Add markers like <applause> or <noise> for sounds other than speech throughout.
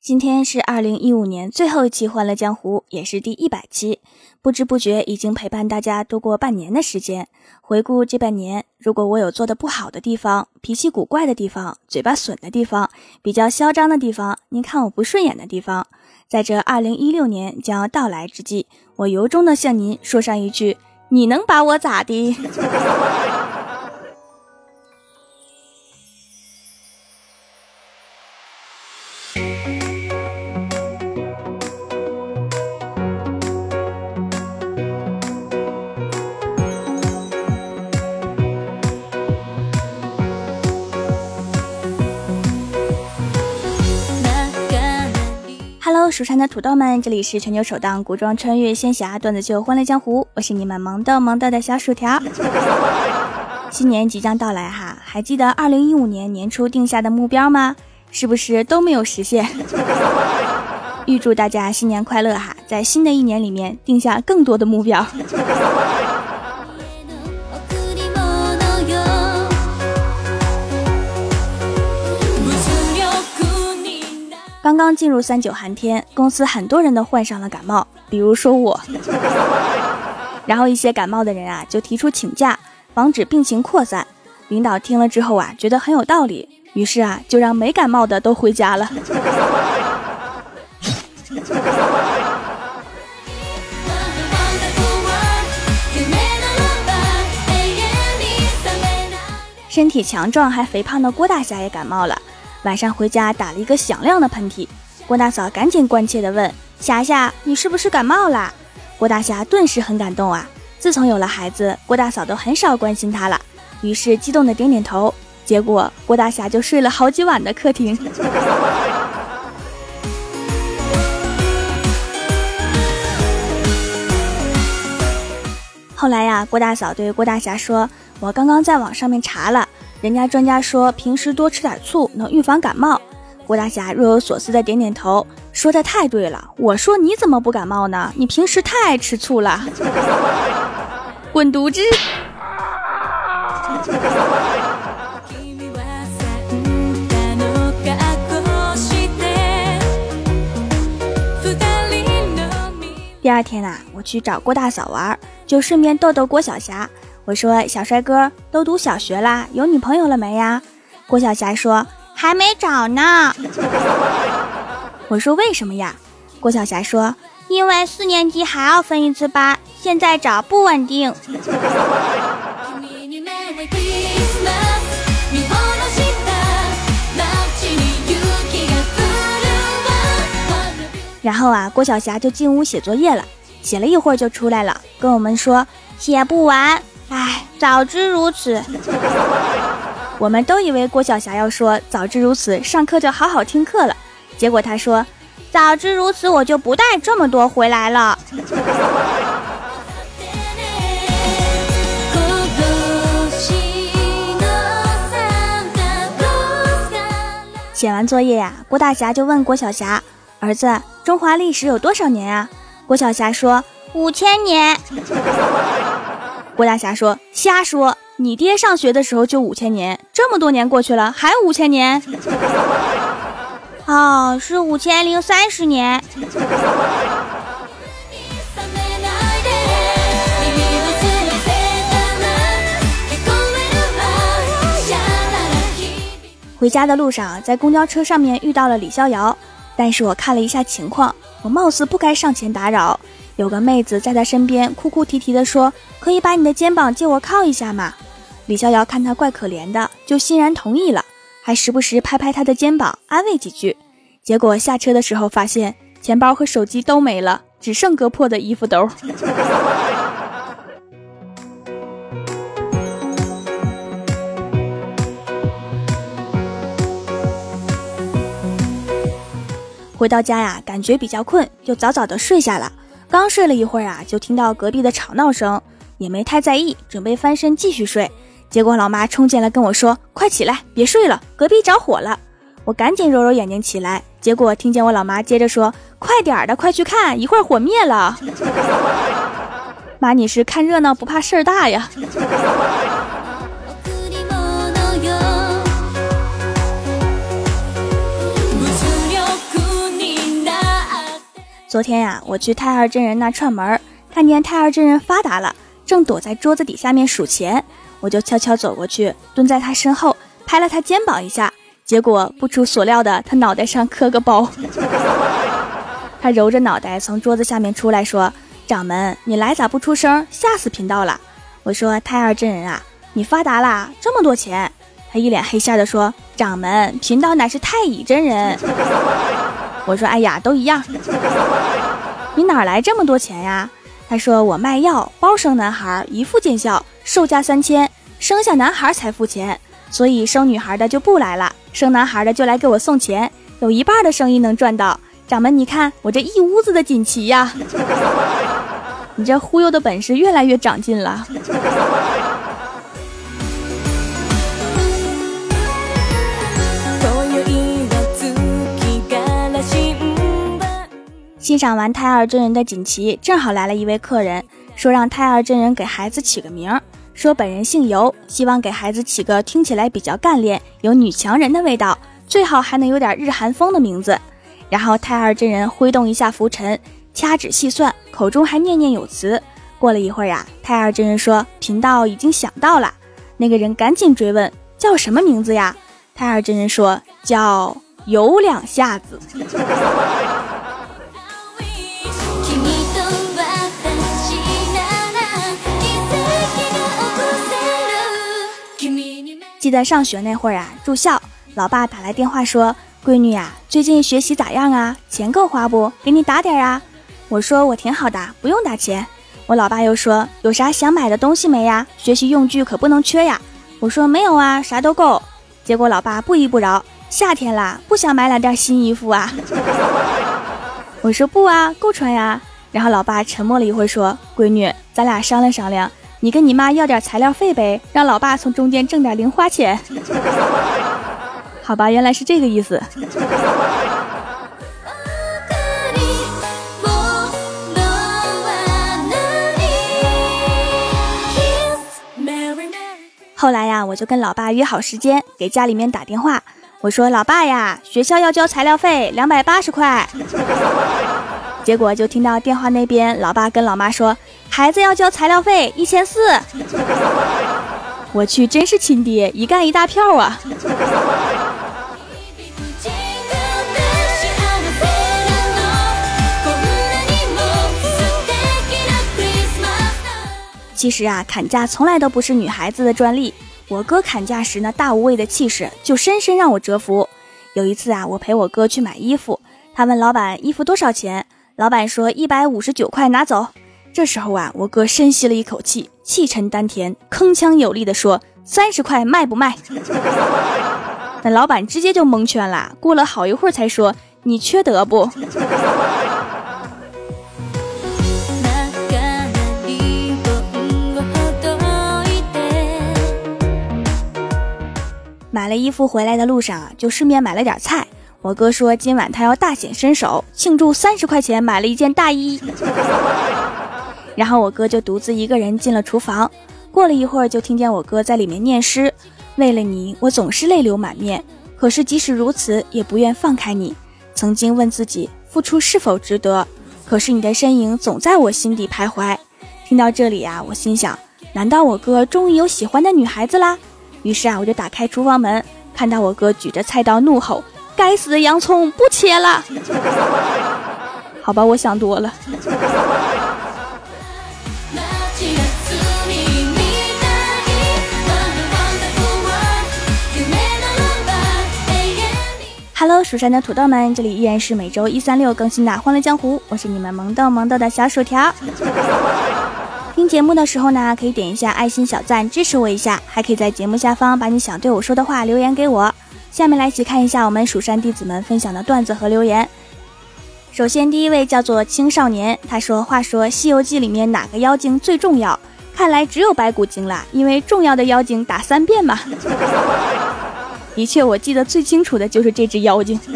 今天是二零一五年最后一期《欢乐江湖》，也是第一百期。不知不觉已经陪伴大家度过半年的时间。回顾这半年，如果我有做的不好的地方、脾气古怪的地方、嘴巴损的地方、比较嚣张的地方、您看我不顺眼的地方，在这二零一六年将要到来之际，我由衷的向您说上一句：你能把我咋的 <laughs>？Hello，蜀山的土豆们，这里是全球首档古装穿越仙侠段子秀《欢乐江湖》，我是你们萌逗萌逗的小薯条。<laughs> 新年即将到来哈，还记得二零一五年年初定下的目标吗？是不是都没有实现？<laughs> 预祝大家新年快乐哈，在新的一年里面定下更多的目标。刚刚进入三九寒天，公司很多人都患上了感冒，比如说我。<laughs> 然后一些感冒的人啊，就提出请假，防止病情扩散。领导听了之后啊，觉得很有道理，于是啊，就让没感冒的都回家了。<laughs> 身体强壮还肥胖的郭大侠也感冒了。晚上回家打了一个响亮的喷嚏，郭大嫂赶紧关切地问：“霞霞，你是不是感冒了？”郭大侠顿时很感动啊！自从有了孩子，郭大嫂都很少关心他了，于是激动地点点头。结果郭大侠就睡了好几晚的客厅。<laughs> 后来呀，郭大嫂对郭大侠说：“我刚刚在网上面查了。”人家专家说，平时多吃点醋能预防感冒。郭大侠若有所思的点点头，说的太对了。我说你怎么不感冒呢？你平时太爱吃醋了。<laughs> 滚犊子！第二天啊，我去找郭大嫂玩，就顺便逗逗郭小霞。我说：“小帅哥，都读小学啦，有女朋友了没呀？”郭晓霞说：“还没找呢。<laughs> ”我说：“为什么呀？”郭晓霞说：“因为四年级还要分一次班，现在找不稳定。”然后啊，郭晓霞就进屋写作业了，写了一会儿就出来了，跟我们说写不完。唉，早知如此，我们都以为郭晓霞要说“早知如此，上课就好好听课了”。结果她说：“早知如此，我就不带这么多回来了。”写完作业呀，郭大侠就问郭晓霞：“儿子，中华历史有多少年啊？”郭晓霞说：“五千年。”郭大侠说：“瞎说！你爹上学的时候就五千年，这么多年过去了，还五千年？哦，是五千零三十年。”回家的路上，在公交车上面遇到了李逍遥，但是我看了一下情况，我貌似不该上前打扰。有个妹子在他身边哭哭啼啼地说：“可以把你的肩膀借我靠一下吗？”李逍遥看他怪可怜的，就欣然同意了，还时不时拍拍他的肩膀安慰几句。结果下车的时候发现钱包和手机都没了，只剩割破的衣服兜。回到家呀，感觉比较困，就早早的睡下了。刚睡了一会儿啊，就听到隔壁的吵闹声，也没太在意，准备翻身继续睡。结果老妈冲进来跟我说：“快起来，别睡了，隔壁着火了。”我赶紧揉揉眼睛起来，结果听见我老妈接着说：“快点的，快去看，一会儿火灭了。<laughs> ”妈，你是看热闹不怕事儿大呀？昨天呀，我去太二真人那串门，看见太二真人发达了，正躲在桌子底下面数钱，我就悄悄走过去，蹲在他身后，拍了他肩膀一下。结果不出所料的，他脑袋上磕个包。他揉着脑袋从桌子下面出来，说：“掌门，你来咋不出声？吓死贫道了。”我说：“太二真人啊，你发达啦，这么多钱。”他一脸黑线的说：“掌门，贫道乃是太乙真人。”我说：“哎呀，都一样。你哪来这么多钱呀？”他说：“我卖药，包生男孩，一副见效，售价三千，生下男孩才付钱，所以生女孩的就不来了。”生男孩的就来给我送钱，有一半的生意能赚到。掌门，你看我这一屋子的锦旗呀！你这忽悠的本事越来越长进了。欣赏完胎儿真人的锦旗，正好来了一位客人，说让胎儿真人给孩子起个名儿。说本人姓尤，希望给孩子起个听起来比较干练、有女强人的味道，最好还能有点日韩风的名字。然后太二真人挥动一下拂尘，掐指细算，口中还念念有词。过了一会儿呀，太二真人说：“贫道已经想到了。”那个人赶紧追问：“叫什么名字呀？”太二真人说：“叫有两下子。”记得上学那会儿啊，住校，老爸打来电话说：“闺女呀，最近学习咋样啊？钱够花不？给你打点啊。”我说：“我挺好的，不用打钱。”我老爸又说：“有啥想买的东西没呀？学习用具可不能缺呀。”我说：“没有啊，啥都够。”结果老爸不依不饶：“夏天啦，不想买两件新衣服啊？”我说：“不啊，够穿呀。”然后老爸沉默了一会儿说：“闺女，咱俩商量商量。”你跟你妈要点材料费呗，让老爸从中间挣点零花钱。好吧，原来是这个意思。后来呀，我就跟老爸约好时间，给家里面打电话，我说：“老爸呀，学校要交材料费两百八十块。”结果就听到电话那边，老爸跟老妈说：“孩子要交材料费一千四。”我去，真是亲爹，一干一大票啊！其实啊，砍价从来都不是女孩子的专利。我哥砍价时那大无畏的气势，就深深让我折服。有一次啊，我陪我哥去买衣服，他问老板衣服多少钱。老板说一百五十九块，拿走。这时候啊，我哥深吸了一口气，气沉丹田，铿锵有力地说：“三十块卖不卖？” <laughs> 那老板直接就蒙圈了。过了好一会儿才说：“你缺德不？” <laughs> 买了衣服回来的路上啊，就顺便买了点菜。我哥说今晚他要大显身手，庆祝三十块钱买了一件大衣。<laughs> 然后我哥就独自一个人进了厨房。过了一会儿，就听见我哥在里面念诗：“为了你，我总是泪流满面。可是即使如此，也不愿放开你。曾经问自己付出是否值得，可是你的身影总在我心底徘徊。”听到这里啊，我心想：难道我哥终于有喜欢的女孩子啦？于是啊，我就打开厨房门，看到我哥举着菜刀怒吼。该死的洋葱不切了，<laughs> 好吧，我想多了。Hello，蜀山的土豆们，这里依然是每周一、三、六更新的《欢乐江湖》，我是你们萌豆萌豆的小薯条。听节目的时候呢，可以点一下爱心小赞支持我一下，还可以在节目下方把你想对我说的话留言给我。下面来一起看一下我们蜀山弟子们分享的段子和留言。首先，第一位叫做青少年，他说：“话说《西游记》里面哪个妖精最重要？看来只有白骨精啦，因为重要的妖精打三遍嘛。<laughs> ”的确，我记得最清楚的就是这只妖精。<laughs>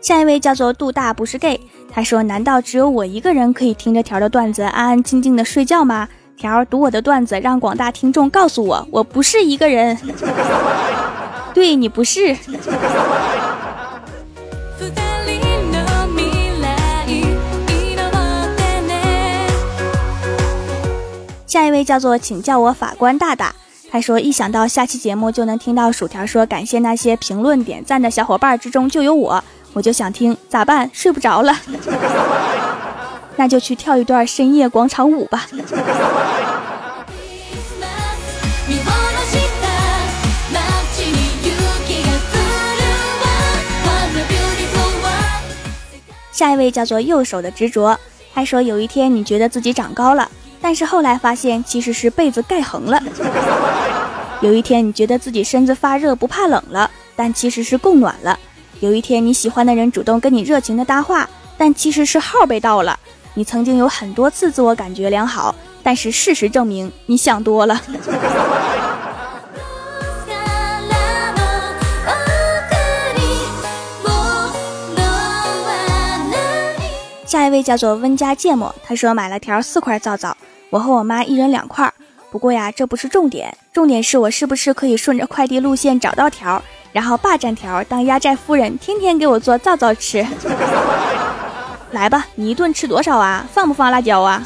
下一位叫做杜大，不是 gay。他说：“难道只有我一个人可以听着条的段子安安静静的睡觉吗？条读我的段子，让广大听众告诉我，我不是一个人。<laughs> 对你不是。下一位叫做，请叫我法官大大。他说，一想到下期节目就能听到薯条说感谢那些评论点赞的小伙伴之中就有我，我就想听，咋办？睡不着了，<laughs> 那就去跳一段深夜广场舞吧。下一位叫做右手的执着，他说有一天你觉得自己长高了。但是后来发现，其实是被子盖横了。<laughs> 有一天，你觉得自己身子发热不怕冷了，但其实是供暖了。有一天，你喜欢的人主动跟你热情的搭话，但其实是号被盗了。你曾经有很多次自我感觉良好，但是事实证明你想多了。<laughs> 下一位叫做温家芥末，他说买了条四块皂皂。我和我妈一人两块，不过呀，这不是重点，重点是我是不是可以顺着快递路线找到条，然后霸占条当压寨夫人，天天给我做皂皂吃。<laughs> 来吧，你一顿吃多少啊？放不放辣椒啊？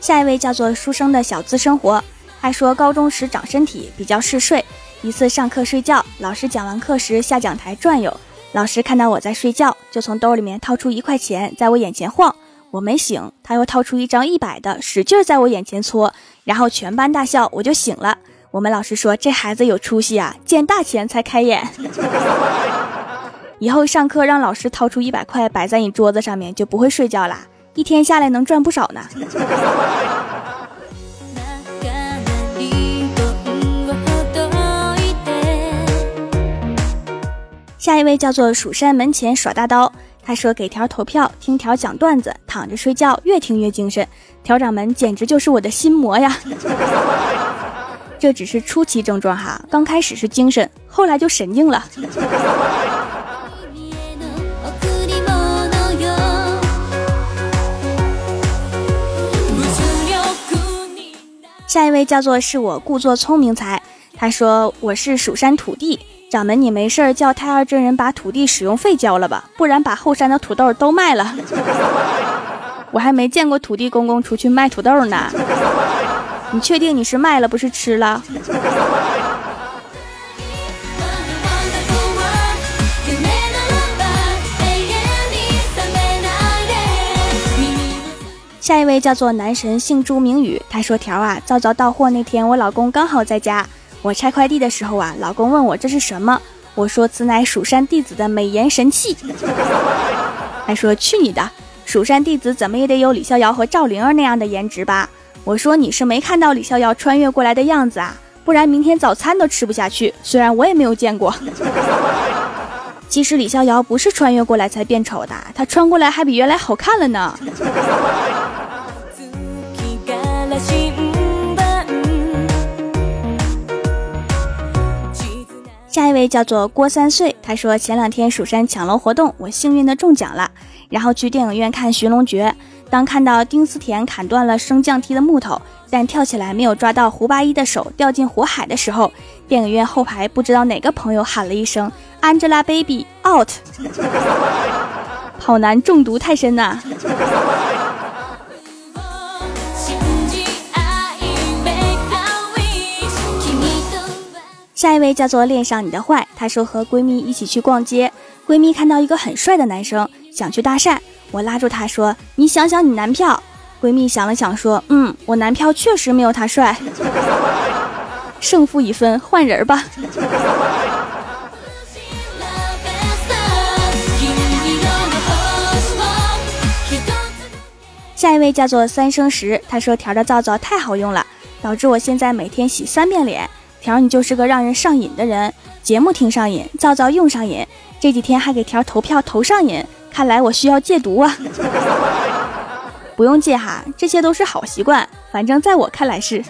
下一位叫做书生的小资生活，还说高中时长身体比较嗜睡。一次上课睡觉，老师讲完课时下讲台转悠，老师看到我在睡觉，就从兜里面掏出一块钱，在我眼前晃。我没醒，他又掏出一张一百的，使劲在我眼前搓，然后全班大笑，我就醒了。我们老师说这孩子有出息啊，见大钱才开眼。<laughs> 以后上课让老师掏出一百块摆在你桌子上面，就不会睡觉啦，一天下来能赚不少呢。下一位叫做蜀山门前耍大刀，他说给条投票，听条讲段子，躺着睡觉，越听越精神。条掌门简直就是我的心魔呀！<laughs> 这只是初期症状哈，刚开始是精神，后来就神经了。下一位叫做是我故作聪明才，他说我是蜀山土地。掌门，你没事儿叫太二真人把土地使用费交了吧，不然把后山的土豆都卖了。<laughs> 我还没见过土地公公出去卖土豆呢。你确定你是卖了不是吃了？下一位叫做男神姓朱明宇，他说条啊，早早到货那天我老公刚好在家。我拆快递的时候啊，老公问我这是什么，我说此乃蜀山弟子的美颜神器。还说去你的，蜀山弟子怎么也得有李逍遥和赵灵儿那样的颜值吧？我说你是没看到李逍遥穿越过来的样子啊，不然明天早餐都吃不下去。虽然我也没有见过，<laughs> 其实李逍遥不是穿越过来才变丑的，他穿过来还比原来好看了呢。下一位叫做郭三岁，他说前两天蜀山抢楼活动，我幸运的中奖了，然后去电影院看《寻龙诀》。当看到丁思甜砍断了升降梯的木头，但跳起来没有抓到胡八一的手，掉进火海的时候，电影院后排不知道哪个朋友喊了一声 “Angelababy <laughs> out”，好男中毒太深呐。下一位叫做恋上你的坏，她说和闺蜜一起去逛街，闺蜜看到一个很帅的男生，想去搭讪，我拉住她说：“你想想你男票。”闺蜜想了想说：“嗯，我男票确实没有他帅。” <laughs> 胜负已分，换人吧。下一位叫做三生石，他说调的皂皂太好用了，导致我现在每天洗三遍脸。条你就是个让人上瘾的人节目听上瘾造造用上瘾这几天还给条投票投上瘾看来我需要戒毒啊。<laughs> 不用戒哈这些都是好习惯反正在我看来是。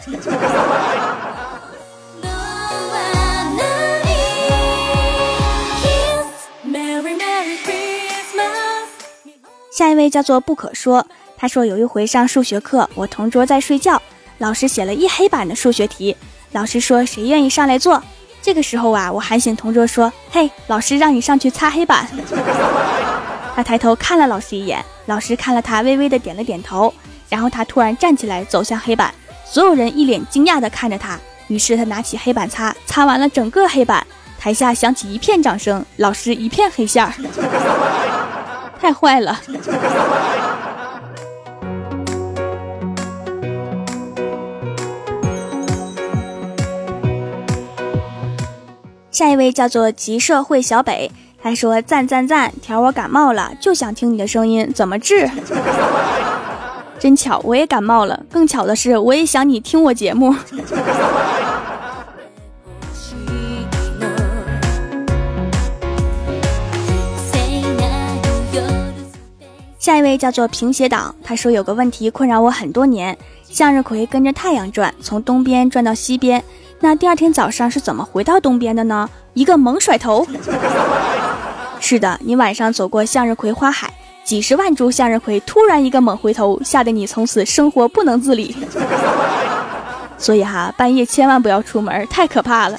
下一位叫做不可说他说有一回上数学课我同桌在睡觉老师写了一黑板的数学题老师说谁愿意上来做？这个时候啊，我喊醒同桌说：“嘿，老师让你上去擦黑板。<laughs> ”他抬头看了老师一眼，老师看了他，微微的点了点头，然后他突然站起来走向黑板，所有人一脸惊讶的看着他，于是他拿起黑板擦，擦完了整个黑板，台下响起一片掌声，老师一片黑线儿。<laughs> 太坏了！下一位叫做集社会小北，他说赞赞赞，条我感冒了，就想听你的声音，怎么治？<laughs> 真巧，我也感冒了，更巧的是，我也想你听我节目。<laughs> 下一位叫做平斜党，他说有个问题困扰我很多年：向日葵跟着太阳转，从东边转到西边，那第二天早上是怎么回到东边的呢？一个猛甩头。<laughs> 是的，你晚上走过向日葵花海，几十万株向日葵突然一个猛回头，吓得你从此生活不能自理。<laughs> 所以哈，半夜千万不要出门，太可怕了。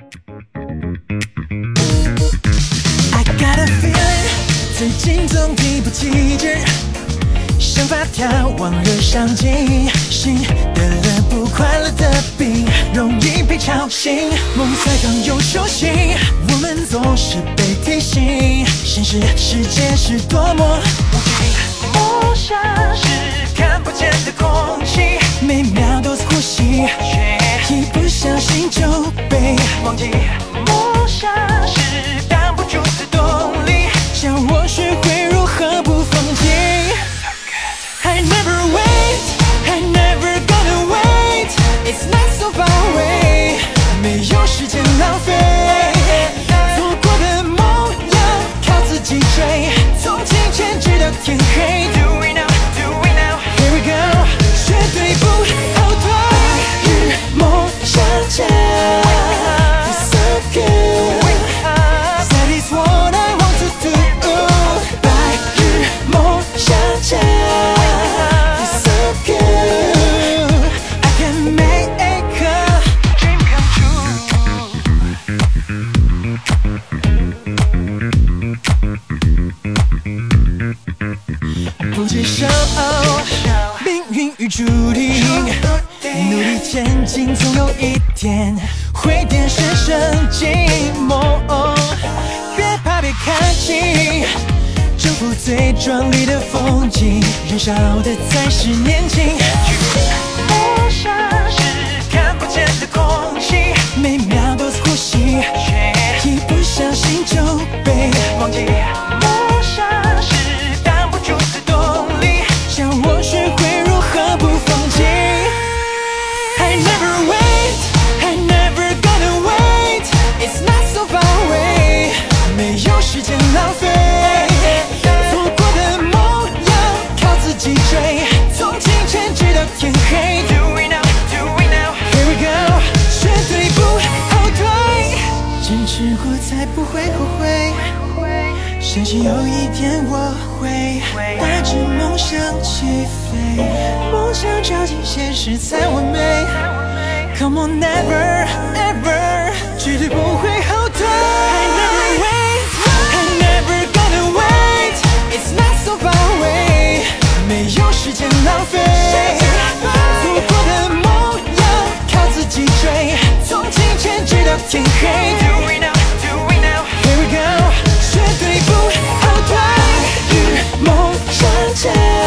最近总提不起劲，想发条往日上进，心得了不快乐的病，容易被吵醒。梦才刚有初心，我们总是被提醒，现实世界是多么无情。梦想是看不见的空气，每秒都在呼吸，却一不小心就被忘记。梦想是挡不住的动力。像我 and never away. 不接受。命运与注定，努力前进，总有一天会点深深寂寞。别怕别看清，征服最壮丽的风景，燃烧的才是年轻。梦想是看不见的空气，每秒都在呼吸，一不小心就被忘记。无畏没有时间浪费。做过的梦要靠自己追从清晨直到天黑。We now, do we now? here we go 绝对不后退。与梦相见。